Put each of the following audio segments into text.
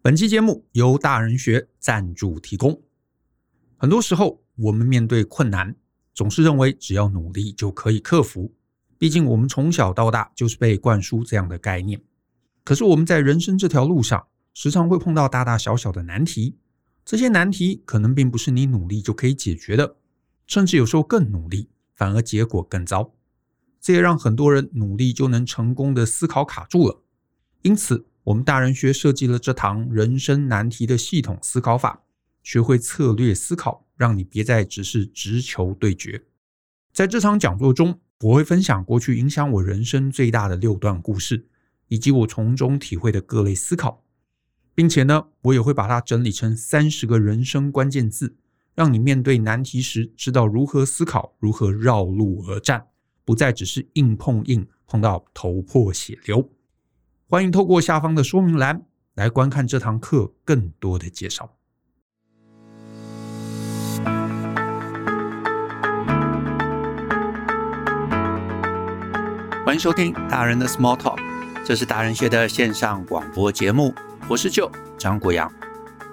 本期节目由大人学赞助提供。很多时候，我们面对困难，总是认为只要努力就可以克服。毕竟，我们从小到大就是被灌输这样的概念。可是，我们在人生这条路上，时常会碰到大大小小的难题。这些难题可能并不是你努力就可以解决的，甚至有时候更努力，反而结果更糟。这也让很多人努力就能成功的思考卡住了。因此，我们大人学设计了这堂人生难题的系统思考法，学会策略思考，让你别再只是直球对决。在这场讲座中，我会分享过去影响我人生最大的六段故事，以及我从中体会的各类思考，并且呢，我也会把它整理成三十个人生关键字，让你面对难题时知道如何思考，如何绕路而战，不再只是硬碰硬，碰到头破血流。欢迎透过下方的说明栏来观看这堂课更多的介绍。欢迎收听大人的 Small Talk，这是大人学的线上广播节目。我是舅张国阳。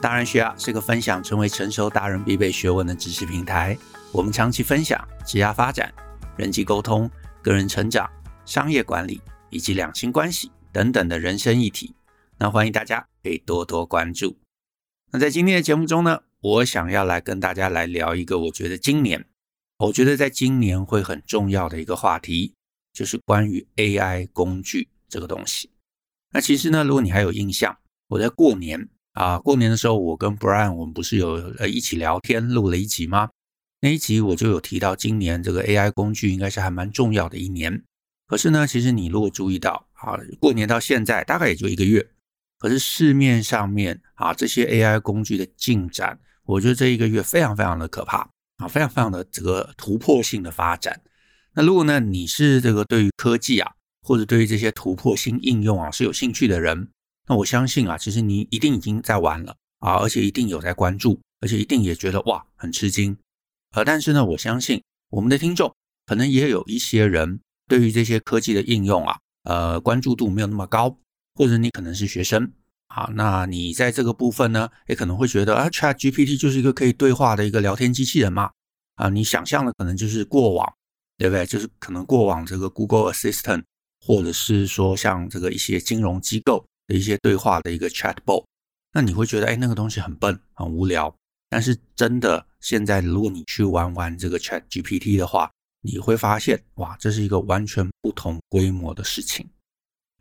大人学啊是个分享成为成熟大人必备学问的知识平台。我们长期分享职业发展、人际沟通、个人成长、商业管理以及两性关系。等等的人生议题，那欢迎大家可以多多关注。那在今天的节目中呢，我想要来跟大家来聊一个，我觉得今年，我觉得在今年会很重要的一个话题，就是关于 AI 工具这个东西。那其实呢，如果你还有印象，我在过年啊，过年的时候，我跟 Brian 我们不是有呃一起聊天录了一集吗？那一集我就有提到，今年这个 AI 工具应该是还蛮重要的一年。可是呢，其实你如果注意到啊，过年到现在大概也就一个月，可是市面上面啊这些 AI 工具的进展，我觉得这一个月非常非常的可怕啊，非常非常的这个突破性的发展。那如果呢你是这个对于科技啊，或者对于这些突破性应用啊是有兴趣的人，那我相信啊，其实你一定已经在玩了啊，而且一定有在关注，而且一定也觉得哇很吃惊。呃，但是呢，我相信我们的听众可能也有一些人。对于这些科技的应用啊，呃，关注度没有那么高，或者你可能是学生啊，那你在这个部分呢，也可能会觉得啊，ChatGPT 就是一个可以对话的一个聊天机器人嘛，啊，你想象的可能就是过往，对不对？就是可能过往这个 Google Assistant，或者是说像这个一些金融机构的一些对话的一个 Chatbot，那你会觉得哎，那个东西很笨，很无聊。但是真的，现在如果你去玩玩这个 ChatGPT 的话，你会发现，哇，这是一个完全不同规模的事情。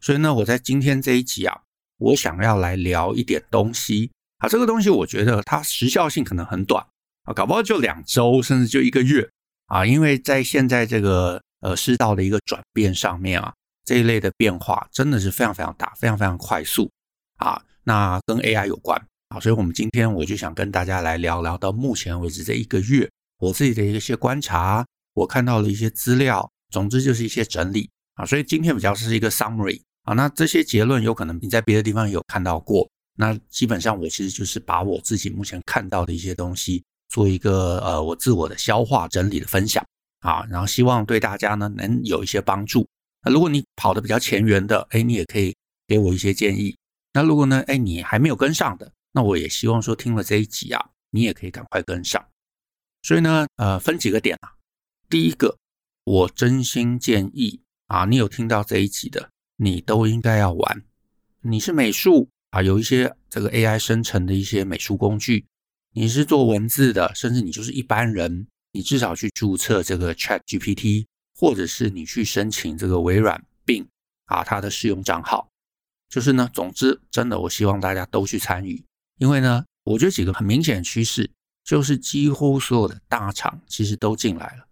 所以呢，我在今天这一集啊，我想要来聊一点东西啊。这个东西我觉得它时效性可能很短啊，搞不好就两周，甚至就一个月啊。因为在现在这个呃世道的一个转变上面啊，这一类的变化真的是非常非常大，非常非常快速啊。那跟 AI 有关啊，所以我们今天我就想跟大家来聊聊到目前为止这一个月我自己的一些观察。我看到了一些资料，总之就是一些整理啊，所以今天比较是一个 summary 啊。那这些结论有可能你在别的地方有看到过。那基本上我其实就是把我自己目前看到的一些东西做一个呃我自我的消化整理的分享啊，然后希望对大家呢能有一些帮助。那如果你跑得比较前缘的，哎，你也可以给我一些建议。那如果呢，哎，你还没有跟上的，那我也希望说听了这一集啊，你也可以赶快跟上。所以呢，呃，分几个点啊。第一个，我真心建议啊，你有听到这一集的，你都应该要玩。你是美术啊，有一些这个 AI 生成的一些美术工具；你是做文字的，甚至你就是一般人，你至少去注册这个 ChatGPT，或者是你去申请这个微软 Bing 啊，它的试用账号。就是呢，总之，真的，我希望大家都去参与，因为呢，我觉得几个很明显的趋势，就是几乎所有的大厂其实都进来了。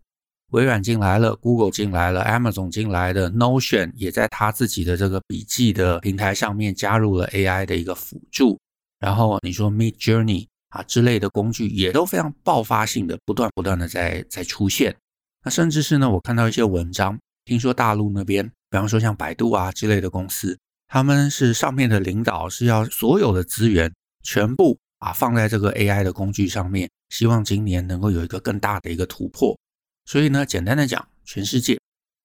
微软进来了，Google 进来了，Amazon 进来的，Notion 也在他自己的这个笔记的平台上面加入了 AI 的一个辅助。然后你说 Midjourney 啊之类的工具也都非常爆发性的，不断不断的在在出现。那甚至是呢，我看到一些文章，听说大陆那边，比方说像百度啊之类的公司，他们是上面的领导是要所有的资源全部啊放在这个 AI 的工具上面，希望今年能够有一个更大的一个突破。所以呢，简单的讲，全世界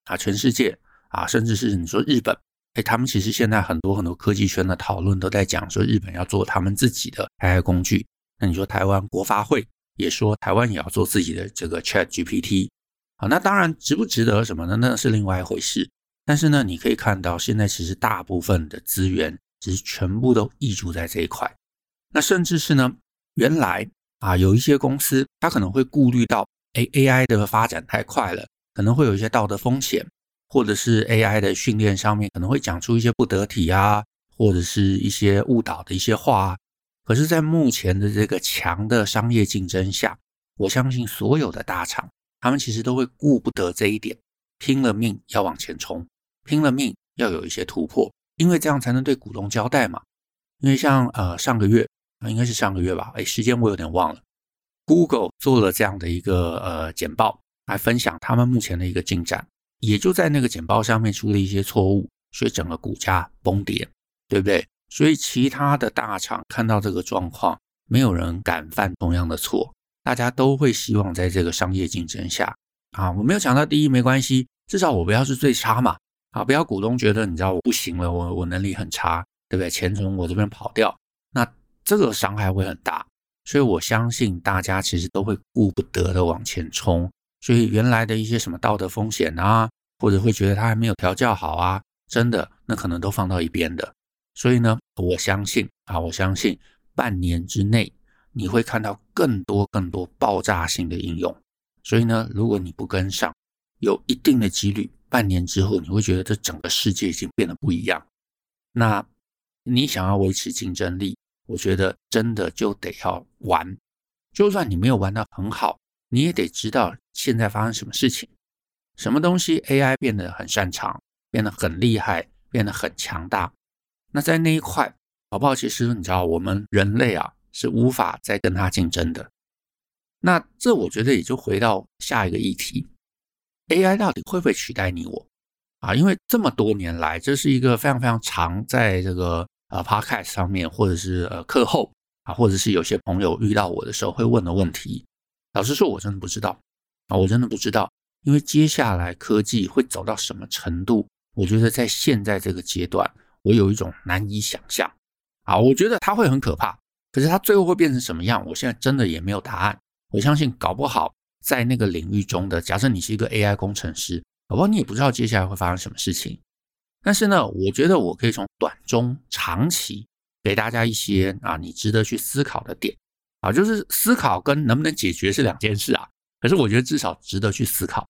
啊，全世界啊，甚至是你说日本，哎，他们其实现在很多很多科技圈的讨论都在讲说，日本要做他们自己的 AI 工具。那你说台湾国发会也说台湾也要做自己的这个 ChatGPT。啊，那当然值不值得什么呢？那是另外一回事。但是呢，你可以看到现在其实大部分的资源其实全部都溢注在这一块。那甚至是呢，原来啊有一些公司它可能会顾虑到，哎，AI 的发展太快了，可能会有一些道德风险，或者是 AI 的训练上面可能会讲出一些不得体啊，或者是一些误导的一些话。可是，在目前的这个强的商业竞争下，我相信所有的大厂。他们其实都会顾不得这一点，拼了命要往前冲，拼了命要有一些突破，因为这样才能对股东交代嘛。因为像呃上个月啊，应该是上个月吧，哎，时间我有点忘了。Google 做了这样的一个呃简报，来分享他们目前的一个进展，也就在那个简报上面出了一些错误，所以整个股价崩跌，对不对？所以其他的大厂看到这个状况，没有人敢犯同样的错。大家都会希望在这个商业竞争下啊，我没有抢到第一没关系，至少我不要是最差嘛，啊，不要股东觉得你知道我不行了，我我能力很差，对不对？钱从我这边跑掉，那这个伤害会很大，所以我相信大家其实都会顾不得的往前冲，所以原来的一些什么道德风险啊，或者会觉得他还没有调教好啊，真的那可能都放到一边的，所以呢，我相信啊，我相信半年之内。你会看到更多更多爆炸性的应用，所以呢，如果你不跟上，有一定的几率，半年之后你会觉得这整个世界已经变得不一样。那你想要维持竞争力，我觉得真的就得要玩，就算你没有玩得很好，你也得知道现在发生什么事情，什么东西 AI 变得很擅长，变得很厉害，变得很强大。那在那一块，好不好？其实你知道，我们人类啊。是无法再跟他竞争的。那这我觉得也就回到下一个议题：AI 到底会不会取代你我啊？因为这么多年来，这是一个非常非常常在这个呃 Podcast 上面，或者是呃课后啊，或者是有些朋友遇到我的时候会问的问题。老实说，我真的不知道啊，我真的不知道，因为接下来科技会走到什么程度，我觉得在现在这个阶段，我有一种难以想象啊。我觉得它会很可怕。可是它最后会变成什么样？我现在真的也没有答案。我相信搞不好在那个领域中的，假设你是一个 AI 工程师，搞不好你也不知道接下来会发生什么事情。但是呢，我觉得我可以从短中长期给大家一些啊，你值得去思考的点啊，就是思考跟能不能解决是两件事啊。可是我觉得至少值得去思考。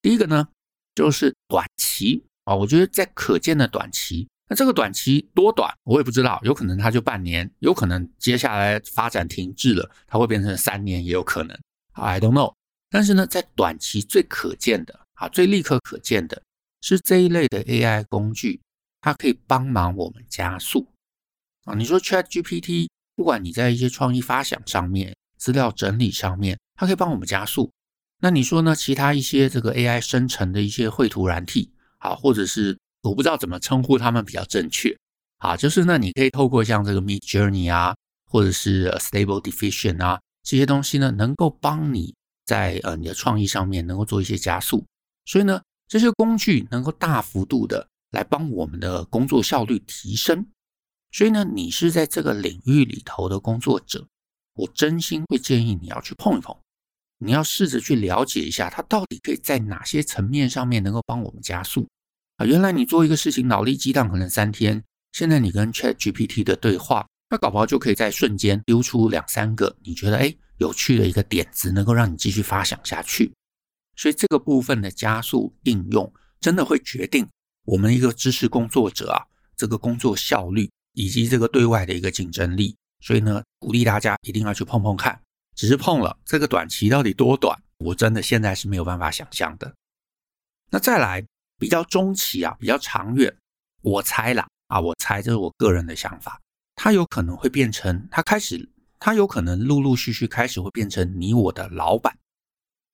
第一个呢，就是短期啊，我觉得在可见的短期。那这个短期多短，我也不知道，有可能它就半年，有可能接下来发展停滞了，它会变成三年，也有可能，I don't know。但是呢，在短期最可见的啊，最立刻可见的是这一类的 AI 工具，它可以帮忙我们加速啊。你说 ChatGPT，不管你在一些创意发想上面、资料整理上面，它可以帮我们加速。那你说呢？其他一些这个 AI 生成的一些绘图软体啊，或者是我不知道怎么称呼它们比较正确，啊，就是呢，你可以透过像这个 Midjourney 啊，或者是 Stable Diffusion 啊这些东西呢，能够帮你在呃你的创意上面能够做一些加速。所以呢，这些工具能够大幅度的来帮我们的工作效率提升。所以呢，你是在这个领域里头的工作者，我真心会建议你要去碰一碰，你要试着去了解一下，它到底可以在哪些层面上面能够帮我们加速啊。原来你做一个事情脑力激荡可能三天，现在你跟 ChatGPT 的对话，那搞不好就可以在瞬间丢出两三个你觉得诶有趣的一个点子，能够让你继续发想下去。所以这个部分的加速应用，真的会决定我们一个知识工作者啊，这个工作效率以及这个对外的一个竞争力。所以呢，鼓励大家一定要去碰碰看。只是碰了这个短期到底多短，我真的现在是没有办法想象的。那再来。比较中期啊，比较长远，我猜啦啊，我猜这是我个人的想法，它有可能会变成，它开始，它有可能陆陆续续开始会变成你我的老板。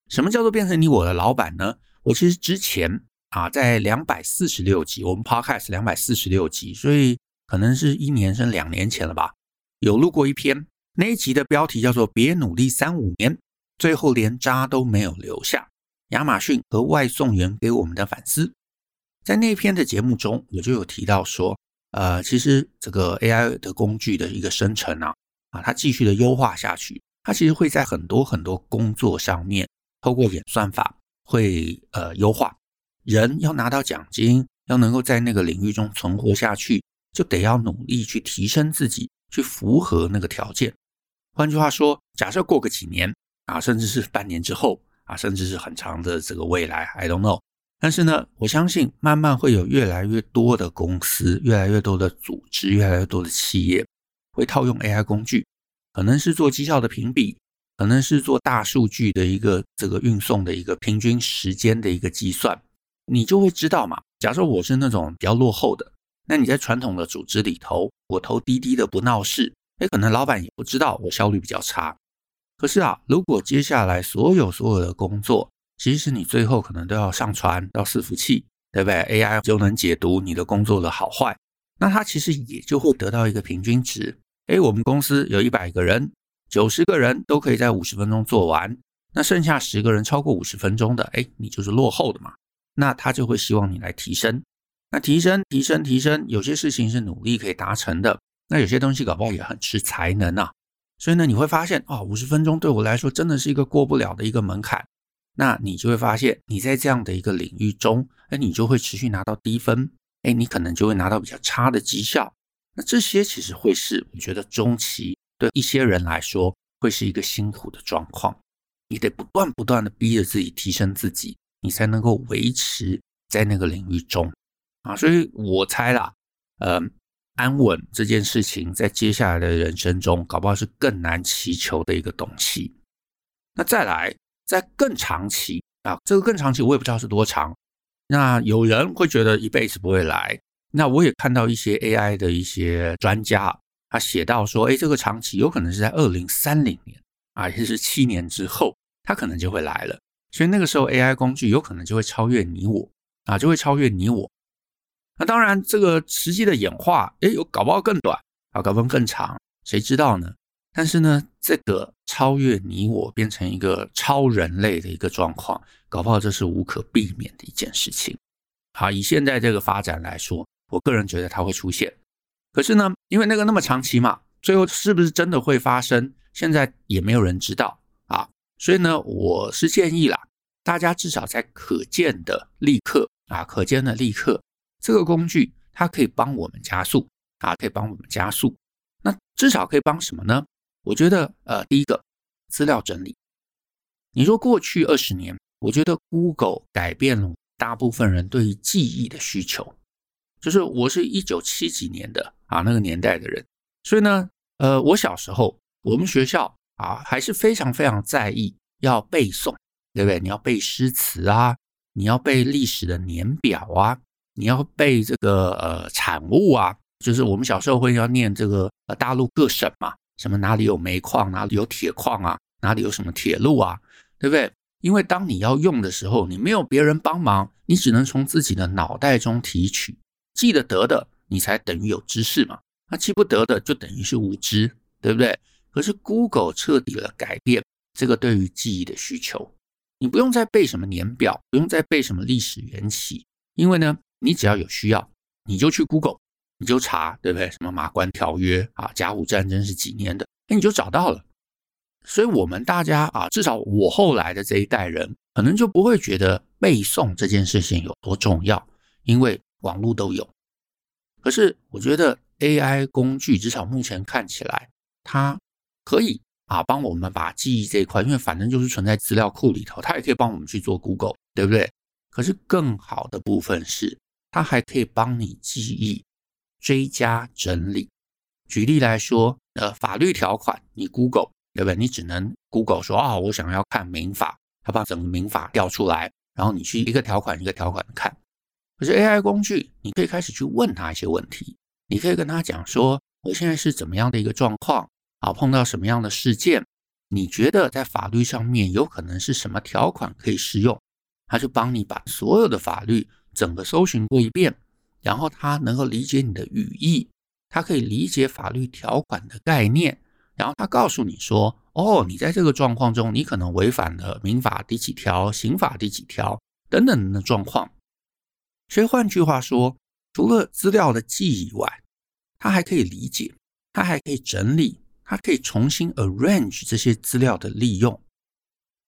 什么叫做变成你我的老板呢？我其实之前啊，在两百四十六集，我们 Podcast 两百四十六集，所以可能是一年甚至两年前了吧，有录过一篇，那一集的标题叫做“别努力三五年，最后连渣都没有留下”，亚马逊和外送员给我们的反思。在那篇的节目中，我就有提到说，呃，其实这个 AI 的工具的一个生成啊，啊，它继续的优化下去，它其实会在很多很多工作上面，透过演算法会呃优化。人要拿到奖金，要能够在那个领域中存活下去，就得要努力去提升自己，去符合那个条件。换句话说，假设过个几年啊，甚至是半年之后啊，甚至是很长的这个未来，I don't know。但是呢，我相信慢慢会有越来越多的公司、越来越多的组织、越来越多的企业会套用 AI 工具，可能是做绩效的评比，可能是做大数据的一个这个运送的一个平均时间的一个计算。你就会知道嘛。假设我是那种比较落后的，那你在传统的组织里头，我投滴滴的不闹事。诶，可能老板也不知道我效率比较差。可是啊，如果接下来所有所有的工作，其实你最后可能都要上传到伺服器，对不对？AI 就能解读你的工作的好坏，那它其实也就会得到一个平均值。诶，我们公司有一百个人，九十个人都可以在五十分钟做完，那剩下十个人超过五十分钟的，诶，你就是落后的嘛。那他就会希望你来提升，那提升、提升、提升，有些事情是努力可以达成的。那有些东西搞不好也很吃才能啊，所以呢，你会发现啊，五十分钟对我来说真的是一个过不了的一个门槛。那你就会发现，你在这样的一个领域中，哎，你就会持续拿到低分，哎，你可能就会拿到比较差的绩效。那这些其实会是我觉得中期对一些人来说会是一个辛苦的状况，你得不断不断的逼着自己提升自己，你才能够维持在那个领域中啊。所以我猜啦，呃。安稳这件事情，在接下来的人生中，搞不好是更难祈求的一个东西。那再来，在更长期啊，这个更长期我也不知道是多长。那有人会觉得一辈子不会来。那我也看到一些 AI 的一些专家，他写到说，哎，这个长期有可能是在二零三零年啊，也就是七年之后，他可能就会来了。所以那个时候 AI 工具有可能就会超越你我啊，就会超越你我。那当然，这个实际的演化，诶，有搞不好更短啊，搞不好更长，谁知道呢？但是呢，这个超越你我，变成一个超人类的一个状况，搞不好这是无可避免的一件事情。好，以现在这个发展来说，我个人觉得它会出现。可是呢，因为那个那么长期嘛，最后是不是真的会发生，现在也没有人知道啊。所以呢，我是建议啦，大家至少在可见的立刻啊，可见的立刻。这个工具它可以帮我们加速啊，可以帮我们加速。那至少可以帮什么呢？我觉得，呃，第一个资料整理。你说过去二十年，我觉得 Google 改变了大部分人对于记忆的需求。就是我是一九七几年的啊，那个年代的人，所以呢，呃，我小时候我们学校啊还是非常非常在意要背诵，对不对？你要背诗词啊，你要背历史的年表啊。你要背这个呃产物啊，就是我们小时候会要念这个呃大陆各省嘛，什么哪里有煤矿，哪里有铁矿啊，哪里有什么铁路啊，对不对？因为当你要用的时候，你没有别人帮忙，你只能从自己的脑袋中提取，记得得的，你才等于有知识嘛。那记不得的，就等于是无知，对不对？可是 Google 彻底了改变这个对于记忆的需求，你不用再背什么年表，不用再背什么历史缘起，因为呢。你只要有需要，你就去 Google，你就查，对不对？什么马关条约啊，甲午战争是几年的？哎，你就找到了。所以，我们大家啊，至少我后来的这一代人，可能就不会觉得背诵这件事情有多重要，因为网络都有。可是，我觉得 AI 工具至少目前看起来，它可以啊帮我们把记忆这一块，因为反正就是存在资料库里头，它也可以帮我们去做 Google，对不对？可是更好的部分是。它还可以帮你记忆、追加整理。举例来说，呃，法律条款，你 Google 对不对？你只能 Google 说啊、我想要看民法，它把整个民法调出来，然后你去一个条款一个条款看。可是 AI 工具，你可以开始去问他一些问题，你可以跟他讲说，我现在是怎么样的一个状况啊？碰到什么样的事件？你觉得在法律上面有可能是什么条款可以适用？他就帮你把所有的法律。整个搜寻过一遍，然后他能够理解你的语义，他可以理解法律条款的概念，然后他告诉你说：“哦，你在这个状况中，你可能违反了民法第几条、刑法第几条等等的状况。”所以换句话说，除了资料的记忆以外，它还可以理解，它还可以整理，它可以重新 arrange 这些资料的利用。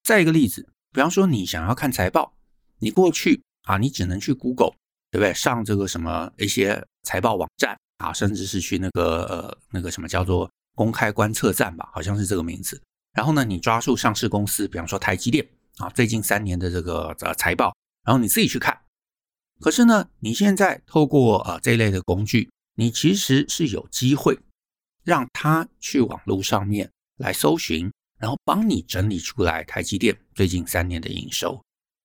再一个例子，比方说你想要看财报，你过去啊，你只能去 Google，对不对？上这个什么一些财报网站啊，甚至是去那个呃那个什么叫做公开观测站吧，好像是这个名字。然后呢，你抓住上市公司，比方说台积电啊，最近三年的这个呃财报，然后你自己去看。可是呢，你现在透过呃这类的工具，你其实是有机会让他去网络上面来搜寻，然后帮你整理出来台积电最近三年的营收。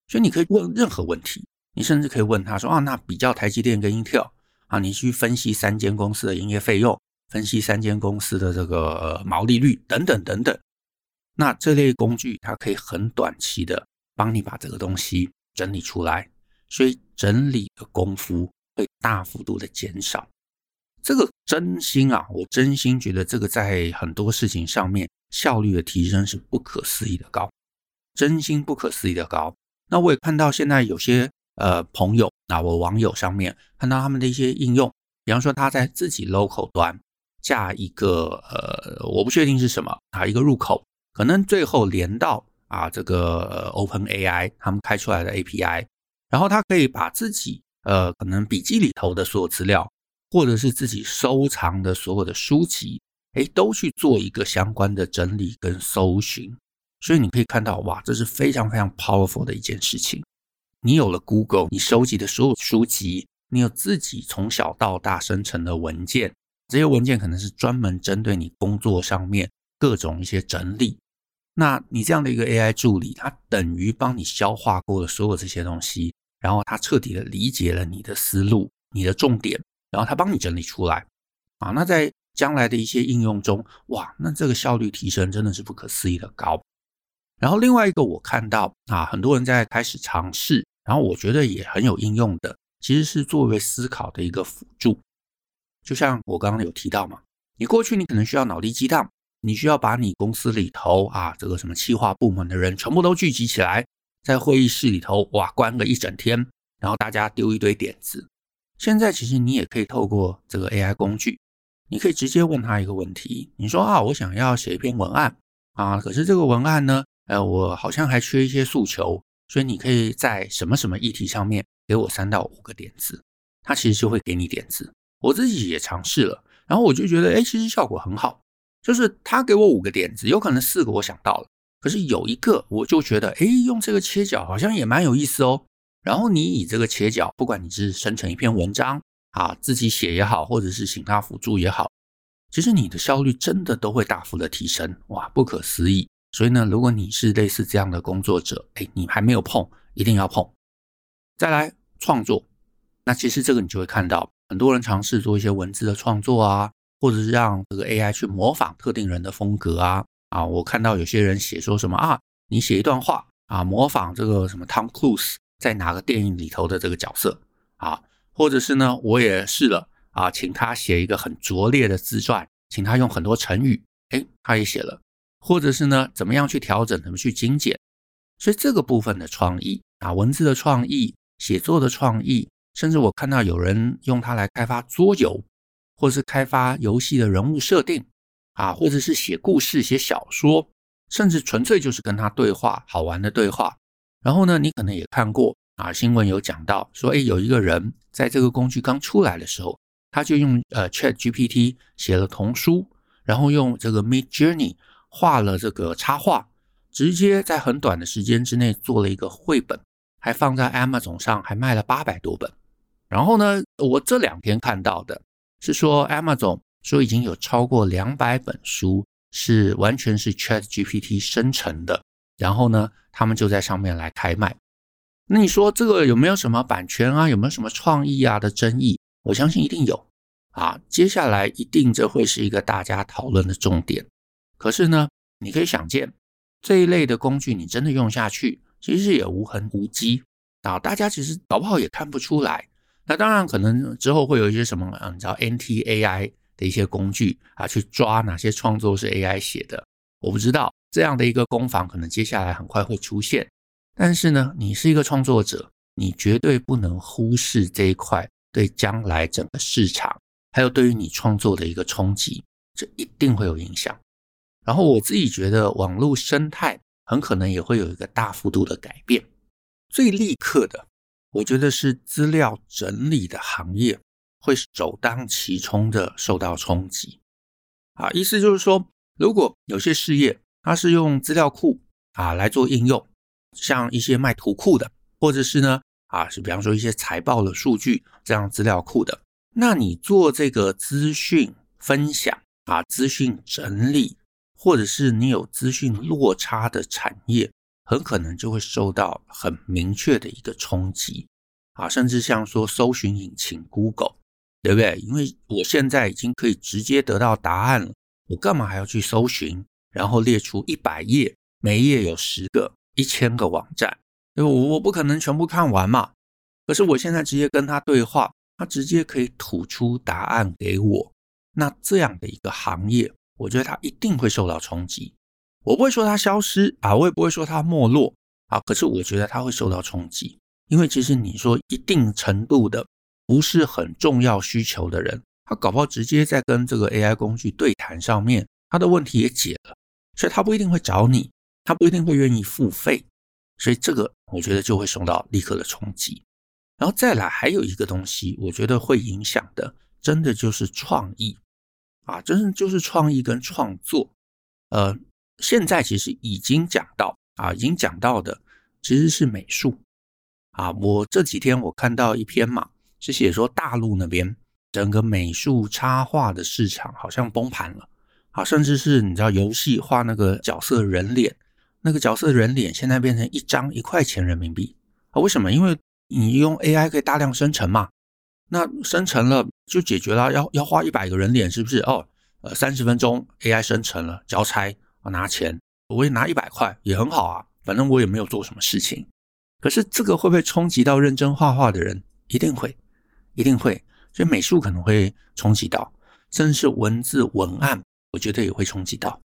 所以你可以问任何问题，你甚至可以问他说啊，那比较台积电跟 Intel 啊，你去分析三间公司的营业费用，分析三间公司的这个毛利率等等等等。那这类工具，它可以很短期的帮你把这个东西整理出来，所以整理的功夫会大幅度的减少。这个真心啊，我真心觉得这个在很多事情上面效率的提升是不可思议的高，真心不可思议的高。那我也看到现在有些呃朋友啊，我网友上面看到他们的一些应用，比方说他在自己 local 端架一个呃，我不确定是什么啊，一个入口。可能最后连到啊这个 OpenAI 他们开出来的 API，然后他可以把自己呃可能笔记里头的所有资料，或者是自己收藏的所有的书籍，诶，都去做一个相关的整理跟搜寻。所以你可以看到，哇，这是非常非常 powerful 的一件事情。你有了 Google，你收集的所有书籍，你有自己从小到大生成的文件，这些文件可能是专门针对你工作上面各种一些整理。那你这样的一个 AI 助理，它等于帮你消化过了所有这些东西，然后他彻底的理解了你的思路、你的重点，然后他帮你整理出来啊。那在将来的一些应用中，哇，那这个效率提升真的是不可思议的高。然后另外一个我看到啊，很多人在开始尝试，然后我觉得也很有应用的，其实是作为思考的一个辅助。就像我刚刚有提到嘛，你过去你可能需要脑力激荡。你需要把你公司里头啊，这个什么企划部门的人全部都聚集起来，在会议室里头哇，关个一整天，然后大家丢一堆点子。现在其实你也可以透过这个 AI 工具，你可以直接问他一个问题，你说啊，我想要写一篇文案啊，可是这个文案呢，呃，我好像还缺一些诉求，所以你可以在什么什么议题上面给我三到五个点子，他其实就会给你点子。我自己也尝试了，然后我就觉得，哎，其实效果很好。就是他给我五个点子，有可能四个我想到了，可是有一个我就觉得，哎，用这个切角好像也蛮有意思哦。然后你以这个切角，不管你是生成一篇文章啊，自己写也好，或者是请他辅助也好，其实你的效率真的都会大幅的提升，哇，不可思议。所以呢，如果你是类似这样的工作者，哎，你还没有碰，一定要碰。再来创作，那其实这个你就会看到很多人尝试做一些文字的创作啊。或者是让这个 AI 去模仿特定人的风格啊啊！我看到有些人写说什么啊，你写一段话啊，模仿这个什么 Tom Cruise 在哪个电影里头的这个角色啊，或者是呢，我也试了啊，请他写一个很拙劣的自传，请他用很多成语，诶，他也写了，或者是呢，怎么样去调整，怎么去精简，所以这个部分的创意啊，文字的创意、写作的创意，甚至我看到有人用它来开发桌游。或是开发游戏的人物设定啊，或者是写故事、写小说，甚至纯粹就是跟他对话，好玩的对话。然后呢，你可能也看过啊，新闻有讲到说，诶，有一个人在这个工具刚出来的时候，他就用呃 ChatGPT 写了童书，然后用这个 Midjourney 画了这个插画，直接在很短的时间之内做了一个绘本，还放在 Amazon 上，还卖了八百多本。然后呢，我这两天看到的。是说，Amazon 说已经有超过两百本书是完全是 ChatGPT 生成的，然后呢，他们就在上面来开卖。那你说这个有没有什么版权啊？有没有什么创意啊的争议？我相信一定有啊。接下来一定这会是一个大家讨论的重点。可是呢，你可以想见这一类的工具，你真的用下去，其实也无痕无迹啊。大家其实搞不好也看不出来。那当然，可能之后会有一些什么，嗯，你知道 NT-AI 的一些工具啊，去抓哪些创作是 AI 写的，我不知道这样的一个攻防可能接下来很快会出现。但是呢，你是一个创作者，你绝对不能忽视这一块对将来整个市场，还有对于你创作的一个冲击，这一定会有影响。然后我自己觉得，网络生态很可能也会有一个大幅度的改变。最立刻的，我觉得是资料整理的行业会首当其冲的受到冲击。啊，意思就是说，如果有些事业它是用资料库啊来做应用，像一些卖图库的，或者是呢啊是比方说一些财报的数据这样资料库的，那你做这个资讯分享啊、资讯整理，或者是你有资讯落差的产业，很可能就会受到很明确的一个冲击啊，甚至像说搜寻引擎 Google。对不对？因为我现在已经可以直接得到答案了，我干嘛还要去搜寻，然后列出一百页，每页有十个、一千个网站，因为我我不可能全部看完嘛。可是我现在直接跟他对话，他直接可以吐出答案给我。那这样的一个行业，我觉得它一定会受到冲击。我不会说它消失啊，我也不会说它没落啊。可是我觉得它会受到冲击，因为其实你说一定程度的。不是很重要需求的人，他搞不好直接在跟这个 AI 工具对谈上面，他的问题也解了，所以他不一定会找你，他不一定会愿意付费，所以这个我觉得就会受到立刻的冲击。然后再来还有一个东西，我觉得会影响的，真的就是创意啊，真的就是创意跟创作。呃，现在其实已经讲到啊，已经讲到的其实是美术啊。我这几天我看到一篇嘛。是写说大陆那边整个美术插画的市场好像崩盘了啊，甚至是你知道游戏画那个角色人脸，那个角色人脸现在变成一张一块钱人民币啊？为什么？因为你用 AI 可以大量生成嘛，那生成了就解决了，要要画一百个人脸是不是？哦，呃，三十分钟 AI 生成了，交差我拿钱，我也拿一百块也很好啊，反正我也没有做什么事情。可是这个会不会冲击到认真画画的人？一定会。一定会，所以美术可能会冲击到，甚至是文字文案，我觉得也会冲击到。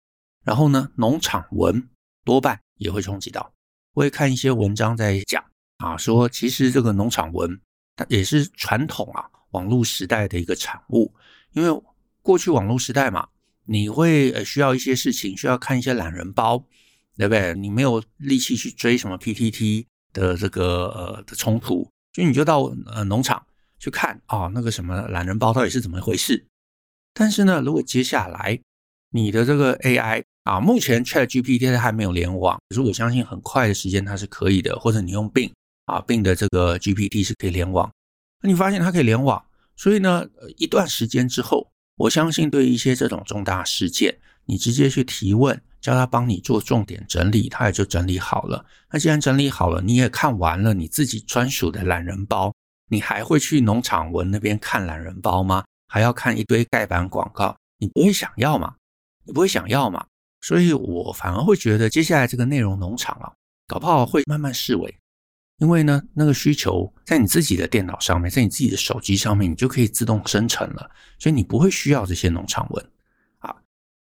然后呢，农场文多半也会冲击到。我也看一些文章在讲啊，说其实这个农场文它也是传统啊网络时代的一个产物，因为过去网络时代嘛，你会呃需要一些事情，需要看一些懒人包，对不对？你没有力气去追什么 PTT 的这个呃的冲突，所以你就到呃农场。去看啊、哦，那个什么懒人包到底是怎么回事？但是呢，如果接下来你的这个 AI 啊，目前 ChatGPT 还没有联网，可是我相信很快的时间它是可以的，或者你用 Bing 啊，Bing 的这个 GPT 是可以联网。那你发现它可以联网，所以呢，一段时间之后，我相信对一些这种重大事件，你直接去提问，叫他帮你做重点整理，他也就整理好了。那既然整理好了，你也看完了你自己专属的懒人包。你还会去农场文那边看懒人包吗？还要看一堆盖板广告？你不会想要吗？你不会想要吗？所以我反而会觉得，接下来这个内容农场啊，搞不好会慢慢式微，因为呢，那个需求在你自己的电脑上面，在你自己的手机上面，你就可以自动生成了，所以你不会需要这些农场文啊。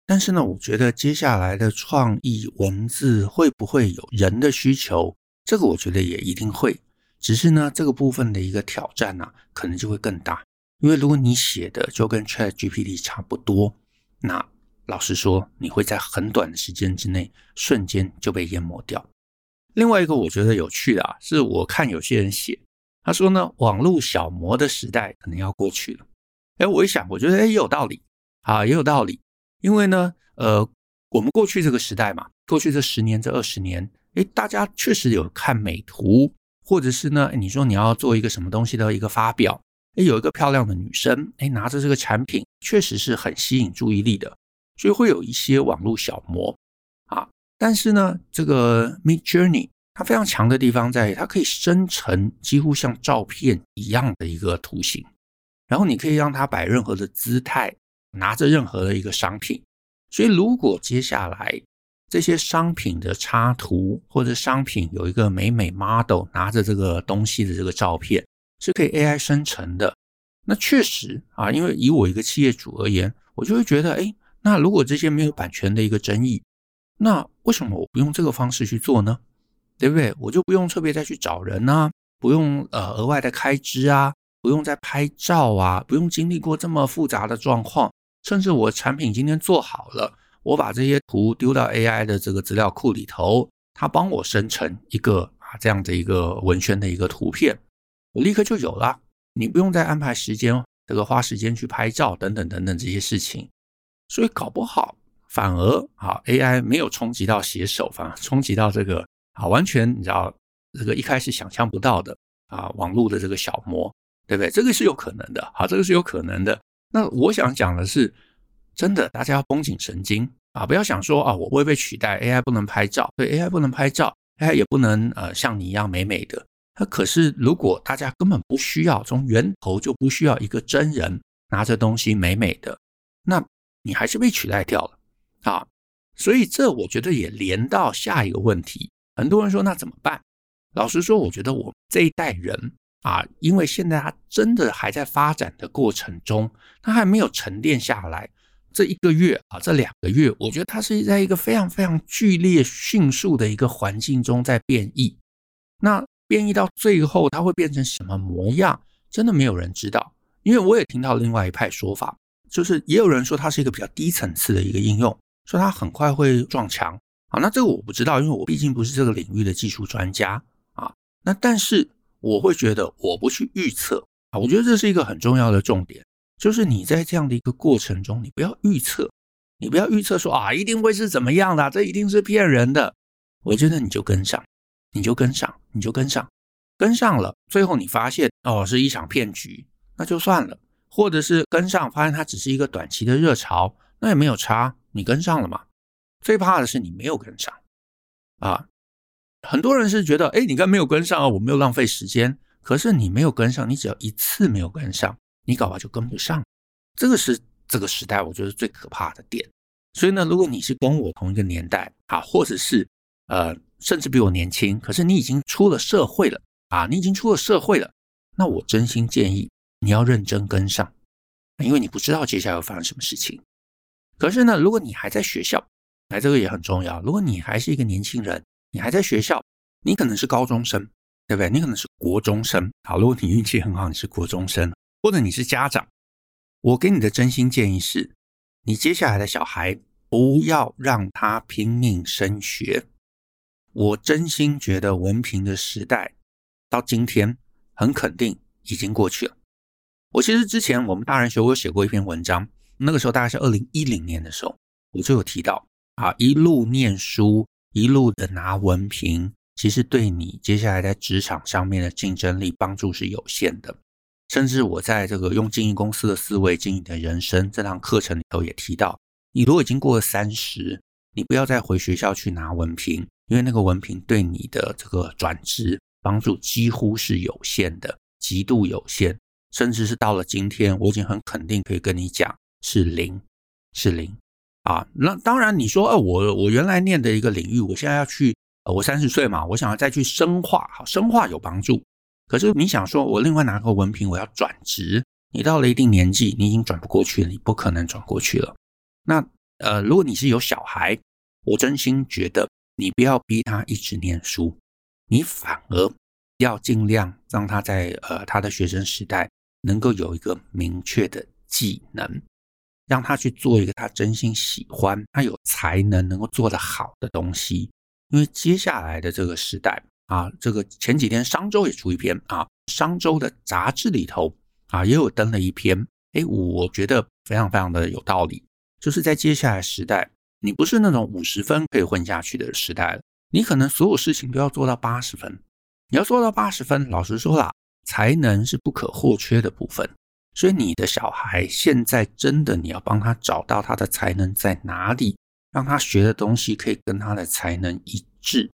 但是呢，我觉得接下来的创意文字会不会有人的需求？这个我觉得也一定会。只是呢，这个部分的一个挑战呢、可能就会更大。因为如果你写的就跟 ChatGPT 差不多，那老实说，你会在很短的时间之内瞬间就被淹没掉。另外一个我觉得有趣的啊，是我看有些人写，他说呢，网络小模的时代可能要过去了。哎，我一想，我觉得哎也有道理啊，也有道理。因为呢，呃，我们过去这个时代嘛，过去这十年、这二十年，哎，大家确实有看美图。或者是呢，你说你要做一个什么东西的一个发表，诶，有一个漂亮的女生，诶，拿着这个产品，确实是很吸引注意力的，所以会有一些网络小模啊。但是呢，这个 Midjourney 它非常强的地方在于，它可以生成几乎像照片一样的一个图形，然后你可以让它摆任何的姿态，拿着任何的一个商品。所以如果接下来，这些商品的插图，或者商品有一个美美 model 拿着这个东西的这个照片，是可以 AI 生成的。那确实啊，因为以我一个企业主而言，我就会觉得，哎，那如果这些没有版权的一个争议，那为什么我不用这个方式去做呢？对不对？我就不用特别再去找人呢，不用呃额外的开支啊，不用再拍照啊，不用经历过这么复杂的状况，甚至我产品今天做好了，我把这些图丢到 AI 的这个资料库里头，它帮我生成一个啊这样的一个文宣的一个图片，我立刻就有了，你不用再安排时间，这个花时间去拍照等等等等这些事情，所以搞不好。反而啊，AI 没有冲击到写手，反而冲击到这个啊，完全你知道这个一开始想象不到的啊，网络的这个小模，对不对？这个是有可能的，好，这个是有可能的。那我想讲的是，真的，大家要绷紧神经啊，不要想说啊，我不会被取代，AI 不能拍照，对，AI 不能拍照，AI 也不能呃像你一样美美的。那可是如果大家根本不需要，从源头就不需要一个真人拿着东西美美的，那你还是被取代掉了。啊，所以这我觉得也连到下一个问题。很多人说那怎么办？老实说，我觉得我们这一代人啊，因为现在他真的还在发展的过程中，他还没有沉淀下来。这一个月啊，这两个月，我觉得它是在一个非常非常剧烈、迅速的一个环境中在变异。那变异到最后，它会变成什么模样？真的没有人知道。因为我也听到另外一派说法，就是也有人说它是一个比较低层次的一个应用。说它很快会撞墙啊，那这个我不知道，因为我毕竟不是这个领域的技术专家啊。那但是我会觉得，我不去预测啊，我觉得这是一个很重要的重点，就是你在这样的一个过程中，你不要预测，你不要预测说啊，一定会是怎么样的，这一定是骗人的。我觉得你就跟上，你就跟上，你就跟上，跟上了，最后你发现哦，是一场骗局，那就算了；或者是跟上，发现它只是一个短期的热潮，那也没有差。你跟上了嘛？最怕的是你没有跟上啊！很多人是觉得，哎，你刚没有跟上啊，我没有浪费时间。可是你没有跟上，你只要一次没有跟上，你搞不好就跟不上。这个是这个时代我觉得最可怕的点。所以呢，如果你是跟我同一个年代啊，或者是呃，甚至比我年轻，可是你已经出了社会了啊，你已经出了社会了，那我真心建议你要认真跟上，因为你不知道接下来会发生什么事情。可是呢，如果你还在学校，那这个也很重要。如果你还是一个年轻人，你还在学校，你可能是高中生，对不对？你可能是国中生。好，如果你运气很好，你是国中生，或者你是家长，我给你的真心建议是，你接下来的小孩不要让他拼命升学。我真心觉得文凭的时代到今天很肯定已经过去了。我其实之前我们大人学我写过一篇文章。那个时候大概是二零一零年的时候，我就有提到啊，一路念书，一路的拿文凭，其实对你接下来在职场上面的竞争力帮助是有限的。甚至我在这个用经营公司的思维经营的人生这堂课程里头也提到，你如果已经过了三十，你不要再回学校去拿文凭，因为那个文凭对你的这个转职帮助几乎是有限的，极度有限，甚至是到了今天，我已经很肯定可以跟你讲。是零，是零啊！那当然，你说，呃，我我原来念的一个领域，我现在要去，我三十岁嘛，我想要再去深化，好，深化有帮助。可是你想说，我另外拿个文凭，我要转职，你到了一定年纪，你已经转不过去了，你不可能转过去了。那呃，如果你是有小孩，我真心觉得你不要逼他一直念书，你反而要尽量让他在呃他的学生时代能够有一个明确的技能。让他去做一个他真心喜欢、他有才能、能够做得好的东西，因为接下来的这个时代啊，这个前几天商周也出一篇啊，商周的杂志里头啊也有登了一篇，哎，我觉得非常非常的有道理，就是在接下来时代，你不是那种五十分可以混下去的时代了，你可能所有事情都要做到八十分，你要做到八十分，老实说啦，才能是不可或缺的部分。所以你的小孩现在真的，你要帮他找到他的才能在哪里，让他学的东西可以跟他的才能一致。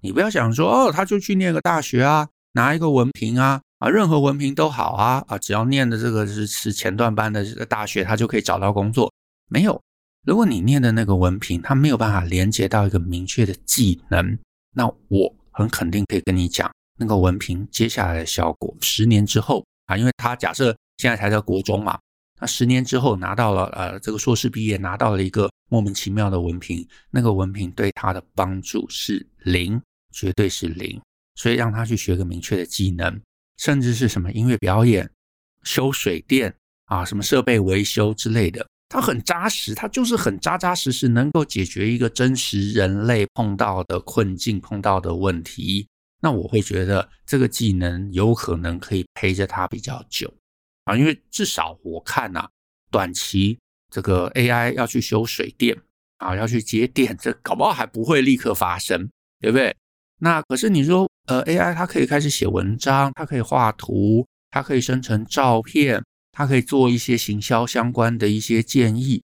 你不要想说哦，他就去念个大学啊，拿一个文凭啊，啊，任何文凭都好啊，啊，只要念的这个是是前段班的这个大学，他就可以找到工作。没有，如果你念的那个文凭，他没有办法连接到一个明确的技能，那我很肯定可以跟你讲，那个文凭接下来的效果，十年之后啊，因为他假设。现在才在国中嘛，那十年之后拿到了呃这个硕士毕业，拿到了一个莫名其妙的文凭，那个文凭对他的帮助是零，绝对是零。所以让他去学个明确的技能，甚至是什么音乐表演、修水电啊、什么设备维修之类的，他很扎实，他就是很扎扎实实，能够解决一个真实人类碰到的困境、碰到的问题。那我会觉得这个技能有可能可以陪着他比较久啊，因为至少我看呐、啊，短期这个 AI 要去修水电啊，要去接电，这搞不好还不会立刻发生，对不对？那可是你说，呃，AI 它可以开始写文章，它可以画图，它可以生成照片，它可以做一些行销相关的一些建议，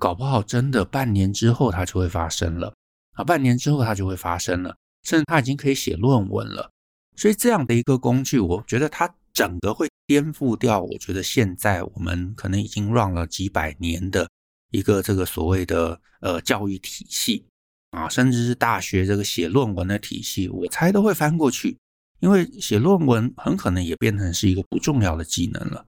搞不好真的半年之后它就会发生了啊，半年之后它就会发生了，甚至它已经可以写论文了。所以这样的一个工具，我觉得它整个会颠覆掉，我觉得现在我们可能已经 run 了几百年的一个这个所谓的呃教育体系。啊，甚至是大学这个写论文的体系，我猜都会翻过去，因为写论文很可能也变成是一个不重要的技能了。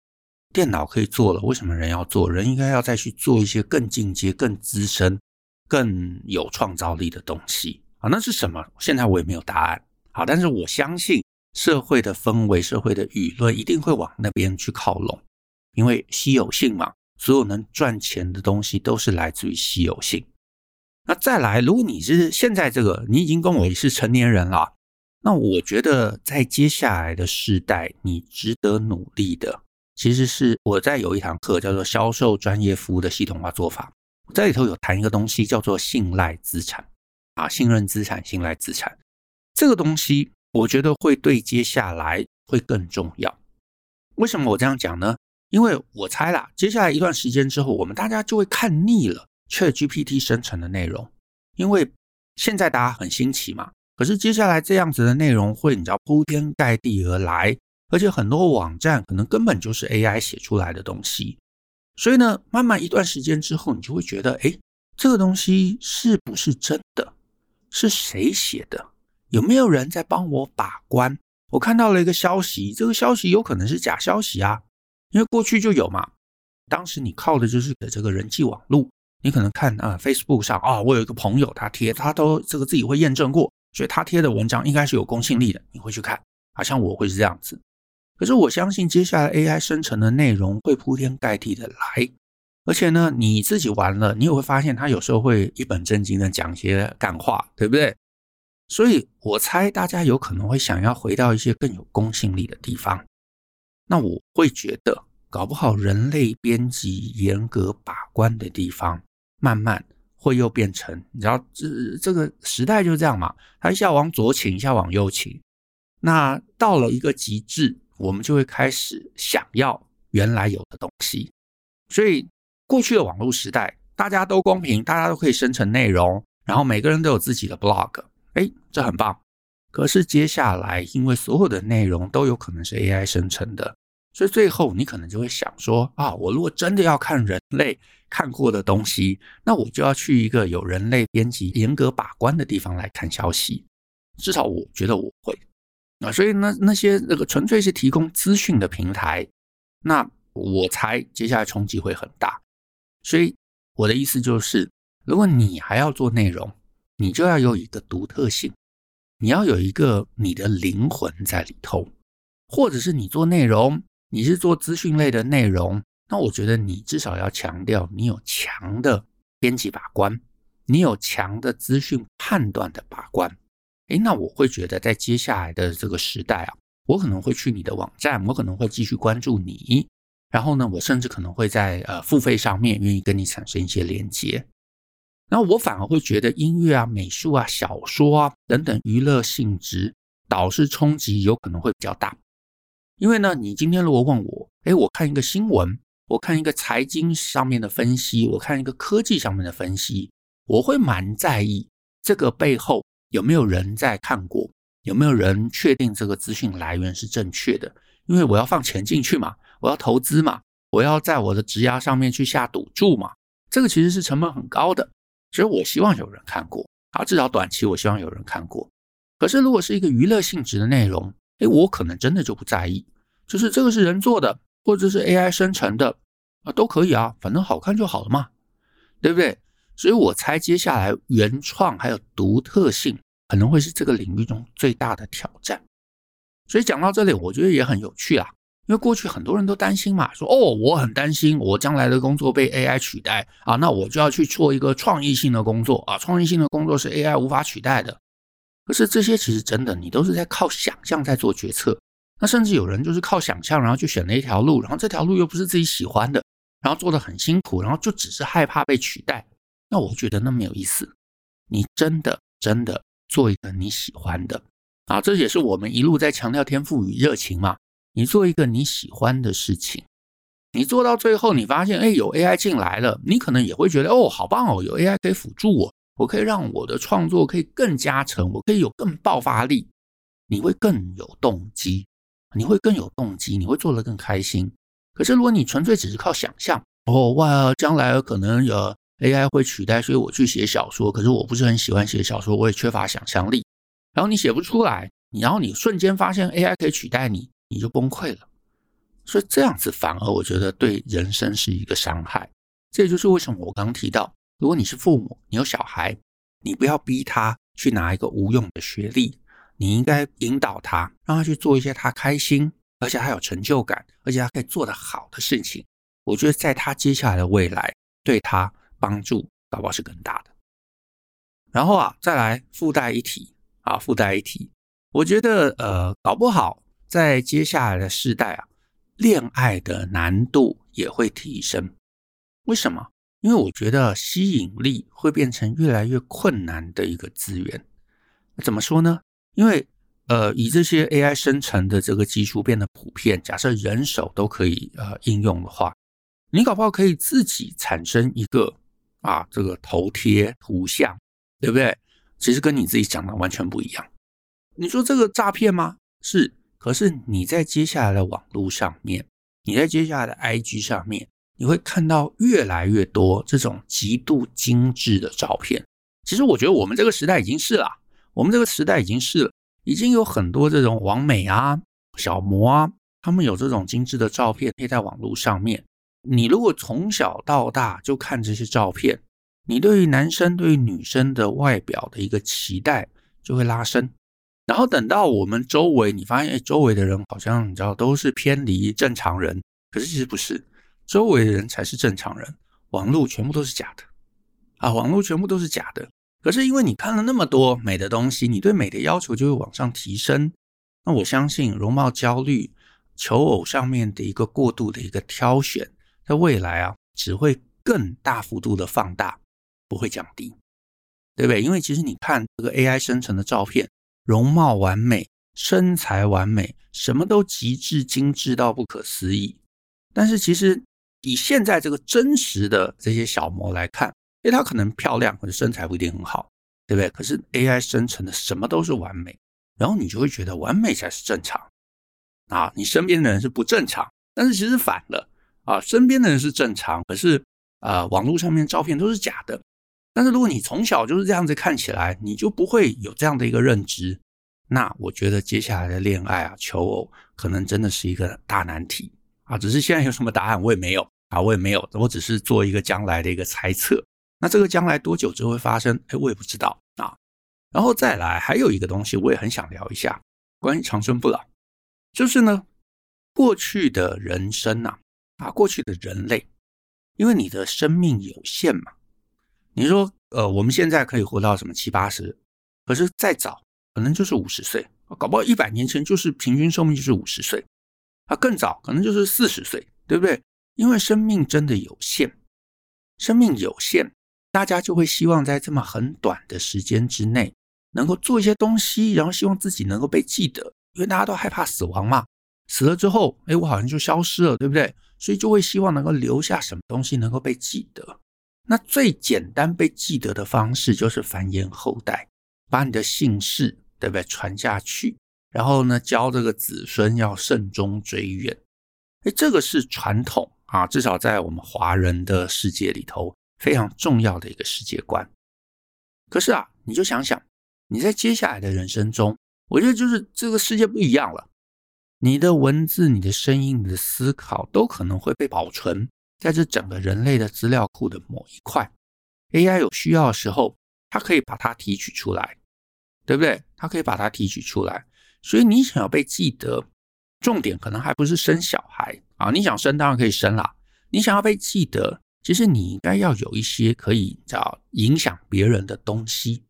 电脑可以做了，为什么人要做？人应该要再去做一些更进阶、更资深、更有创造力的东西啊。那是什么？现在我也没有答案。好，但是我相信社会的氛围、社会的舆论一定会往那边去靠拢，因为稀有性嘛，所有能赚钱的东西都是来自于稀有性。那再来，如果你是现在这个，你已经跟我是成年人了，那我觉得在接下来的世代，你值得努力的，其实是我在有一堂课叫做销售专业服务的系统化做法，在里头有谈一个东西叫做信赖资产啊，信任资产、信赖资产。这个东西，我觉得会对接下来会更重要。为什么我这样讲呢？因为我猜啦，接下来一段时间之后，我们大家就会看腻了。ChatGPT 生成的内容，因为现在大家很新奇嘛，可是接下来这样子的内容会你知道铺天盖地而来，而且很多网站可能根本就是 AI 写出来的东西，所以呢，慢慢一段时间之后，你就会觉得，哎，这个东西是不是真的？是谁写的？有没有人在帮我把关？我看到了一个消息，这个消息有可能是假消息啊，因为过去就有嘛，当时你靠的就是这个人际网络。你可能看啊，Facebook 上啊，我有一个朋友，他贴，他都这个自己会验证过，所以他贴的文章应该是有公信力的，你会去看，好像我会是这样子。可是我相信接下来 AI 生成的内容会铺天盖地的来，而且呢，你自己玩了，你也会发现他有时候会一本正经的讲些干话，对不对？所以我猜大家有可能会想要回到一些更有公信力的地方。那我会觉得，搞不好人类编辑严格把关的地方。慢慢会又变成，你知道这这个时代就这样嘛，它一下往左倾，一下往右倾。那到了一个极致，我们就会开始想要原来有的东西。所以过去的网络时代，大家都公平，大家都可以生成内容，然后每个人都有自己的 blog，哎，这很棒。可是接下来，因为所有的内容都有可能是 AI 生成的。所以最后你可能就会想说啊，我如果真的要看人类看过的东西，那我就要去一个有人类编辑严格把关的地方来看消息。至少我觉得我会啊，所以那那些那个纯粹是提供资讯的平台，那我猜接下来冲击会很大。所以我的意思就是，如果你还要做内容，你就要有一个独特性，你要有一个你的灵魂在里头，或者是你做内容。你是做资讯类的内容，那我觉得你至少要强调你有强的编辑把关，你有强的资讯判断的把关。诶，那我会觉得在接下来的这个时代啊，我可能会去你的网站，我可能会继续关注你，然后呢，我甚至可能会在呃付费上面愿意跟你产生一些连接。然后我反而会觉得音乐啊、美术啊、小说啊等等娱乐性质导致冲击有可能会比较大。因为呢，你今天如果问我，哎，我看一个新闻，我看一个财经上面的分析，我看一个科技上面的分析，我会蛮在意这个背后有没有人在看过，有没有人确定这个资讯来源是正确的。因为我要放钱进去嘛，我要投资嘛，我要在我的职涯上面去下赌注嘛，这个其实是成本很高的。所以我希望有人看过，啊，至少短期我希望有人看过。可是如果是一个娱乐性质的内容，哎，我可能真的就不在意，就是这个是人做的，或者是 AI 生成的啊，都可以啊，反正好看就好了嘛，对不对？所以我猜接下来原创还有独特性可能会是这个领域中最大的挑战。所以讲到这里，我觉得也很有趣啊。因为过去很多人都担心嘛，说哦，我很担心我将来的工作被 AI 取代啊，那我就要去做一个创意性的工作啊，创意性的工作是 AI 无法取代的。可是这些其实真的，你都是在靠想象在做决策。那甚至有人就是靠想象，然后就选了一条路，然后这条路又不是自己喜欢的，然后做得很辛苦，然后就只是害怕被取代。那我觉得那没有意思。你真的真的做一个你喜欢的啊，这也是我们一路在强调天赋与热情嘛。你做一个你喜欢的事情，你做到最后，你发现，哎，有 AI 进来了，你可能也会觉得，哦，好棒哦，有 AI 可以辅助我，我可以让我的创作可以更加成，我可以有更爆发力，你会更有动机，你会更有动机，你会做得更开心。可是如果你纯粹只是靠想象，哦，哇，将来可能有 AI 会取代，所以我去写小说，可是我不是很喜欢写小说，我也缺乏想象力，然后你写不出来，然后你瞬间发现 AI 可以取代你。你就崩溃了，所以这样子反而我觉得对人生是一个伤害。这也就是为什么我刚提到，如果你是父母，你有小孩，你不要逼他去拿一个无用的学历，你应该引导他，让他去做一些他开心，而且他有成就感，而且他可以做得好的事情。我觉得在他接下来的未来，对他帮助搞不好是更大的。然后啊，再来附带一提啊，附带一提，我觉得呃，搞不好。在接下来的世代啊，恋爱的难度也会提升。为什么？因为我觉得吸引力会变成越来越困难的一个资源。怎么说呢？因为呃，以这些 AI 生成的这个技术变得普遍，假设人手都可以呃应用的话，你搞不好可以自己产生一个啊这个头贴图像，对不对？其实跟你自己讲的完全不一样。你说这个诈骗吗？是。可是你在接下来的网络上面，你在接下来的 IG 上面，你会看到越来越多这种极度精致的照片。其实我觉得我们这个时代已经是了，我们这个时代已经是了，已经有很多这种网美啊、小模啊，他们有这种精致的照片贴在网络上面。你如果从小到大就看这些照片，你对于男生对于女生的外表的一个期待就会拉升。然后等到我们周围，你发现，哎，周围的人好像你知道都是偏离正常人，可是其实不是，周围的人才是正常人，网络全部都是假的，啊，网络全部都是假的。可是因为你看了那么多美的东西，你对美的要求就会往上提升。那我相信容貌焦虑、求偶上面的一个过度的一个挑选，在未来啊，只会更大幅度的放大，不会降低，对不对？因为其实你看这个 AI 生成的照片。容貌完美，身材完美，什么都极致精致到不可思议。但是其实以现在这个真实的这些小模来看，诶，她可能漂亮，可是身材不一定很好，对不对？可是 AI 生成的什么都是完美，然后你就会觉得完美才是正常啊！你身边的人是不正常，但是其实反了啊，身边的人是正常，可是啊，网络上面照片都是假的。但是如果你从小就是这样子看起来，你就不会有这样的一个认知。那我觉得接下来的恋爱啊、求偶，可能真的是一个大难题啊。只是现在有什么答案，我也没有啊，我也没有，我只是做一个将来的一个猜测。那这个将来多久之会发生？哎，我也不知道啊。然后再来，还有一个东西，我也很想聊一下，关于长生不老，就是呢，过去的人生呐，啊，过去的人类，因为你的生命有限嘛。你说，呃，我们现在可以活到什么七八十，可是再早可能就是五十岁，搞不好一百年前就是平均寿命就是五十岁，啊，更早可能就是四十岁，对不对？因为生命真的有限，生命有限，大家就会希望在这么很短的时间之内能够做一些东西，然后希望自己能够被记得，因为大家都害怕死亡嘛，死了之后，哎，我好像就消失了，对不对？所以就会希望能够留下什么东西能够被记得。那最简单被记得的方式就是繁衍后代，把你的姓氏对不对传下去，然后呢教这个子孙要慎终追远，哎，这个是传统啊，至少在我们华人的世界里头非常重要的一个世界观。可是啊，你就想想你在接下来的人生中，我觉得就是这个世界不一样了，你的文字、你的声音、你的思考都可能会被保存。在这整个人类的资料库的某一块，AI 有需要的时候，它可以把它提取出来。对不对？它可以把它提取出来。所以你想要被记得，重点可能还不是生小孩啊。你想生当然可以生啦。你想要被记得，其实你应该要有一些可以叫影响别人的东西。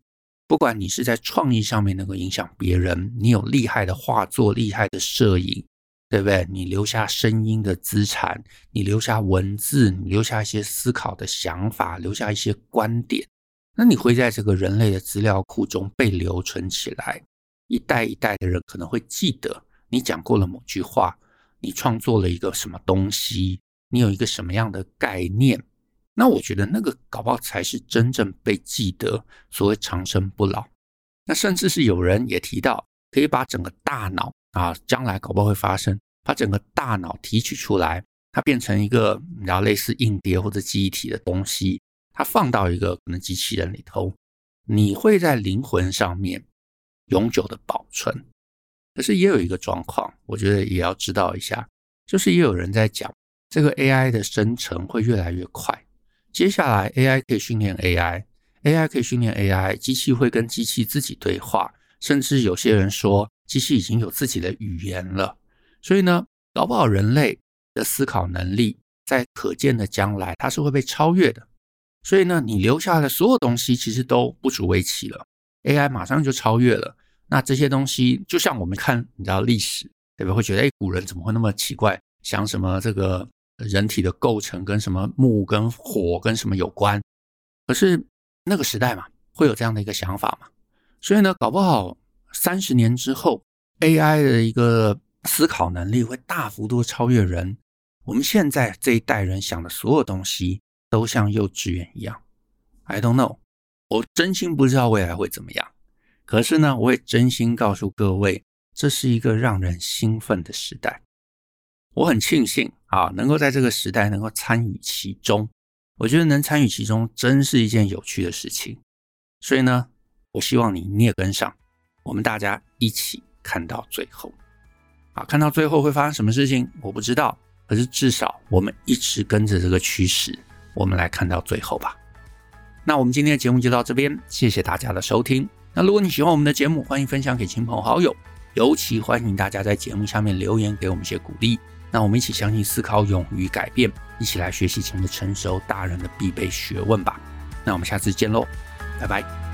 不管你是在创意上面能够影响别人，你有厉害的画作、厉害的摄影，对不对？你留下声音的资产，你留下文字，你留下一些思考的想法，留下一些观点。那你会在这个人类的资料库中被留存起来，一代一代的人可能会记得你讲过了某句话，你创作了一个什么东西，你有一个什么样的概念。那我觉得那个搞不好才是真正被记得，所谓长生不老。那甚至是有人也提到，可以把整个大脑啊，将来搞不好会发生，把整个大脑提取出来，它变成一个然后类似硬碟或者记忆体的东西。它放到一个可能机器人里头，你会在灵魂上面永久的保存。可是也有一个状况，我觉得也要知道一下，就是也有人在讲，这个 AI 的生成会越来越快。接下来 AI 可以训练 AI，AI 可以训练 AI，机器会跟机器自己对话，甚至有些人说机器已经有自己的语言了。所以呢，搞不好人类的思考能力在可见的将来，它是会被超越的。所以呢，你留下的所有东西其实都不足为奇了，AI 马上就超越了。那这些东西就像我们看，你知道历史，对不对？会觉得，哎，古人怎么会那么奇怪，想什么这个人体的构成跟什么木跟火跟什么有关？可是那个时代嘛，会有这样的一个想法嘛。所以呢，搞不好三十年之后，AI 的一个思考能力会大幅度超越人。我们现在这一代人想的所有东西。都像幼稚园一样，I don't know，我真心不知道未来会怎么样。可是呢，我也真心告诉各位，这是一个让人兴奋的时代。我很庆幸啊，能够在这个时代能够参与其中。我觉得能参与其中，真是一件有趣的事情。所以呢，我希望你你也跟上，我们大家一起看到最后。啊，看到最后会发生什么事情，我不知道。可是至少我们一直跟着这个趋势。我们来看到最后吧。那我们今天的节目就到这边，谢谢大家的收听。那如果你喜欢我们的节目，欢迎分享给亲朋好友，尤其欢迎大家在节目下面留言给我们一些鼓励。那我们一起相信、思考、勇于改变，一起来学习成为成熟大人的必备学问吧。那我们下次见喽，拜拜。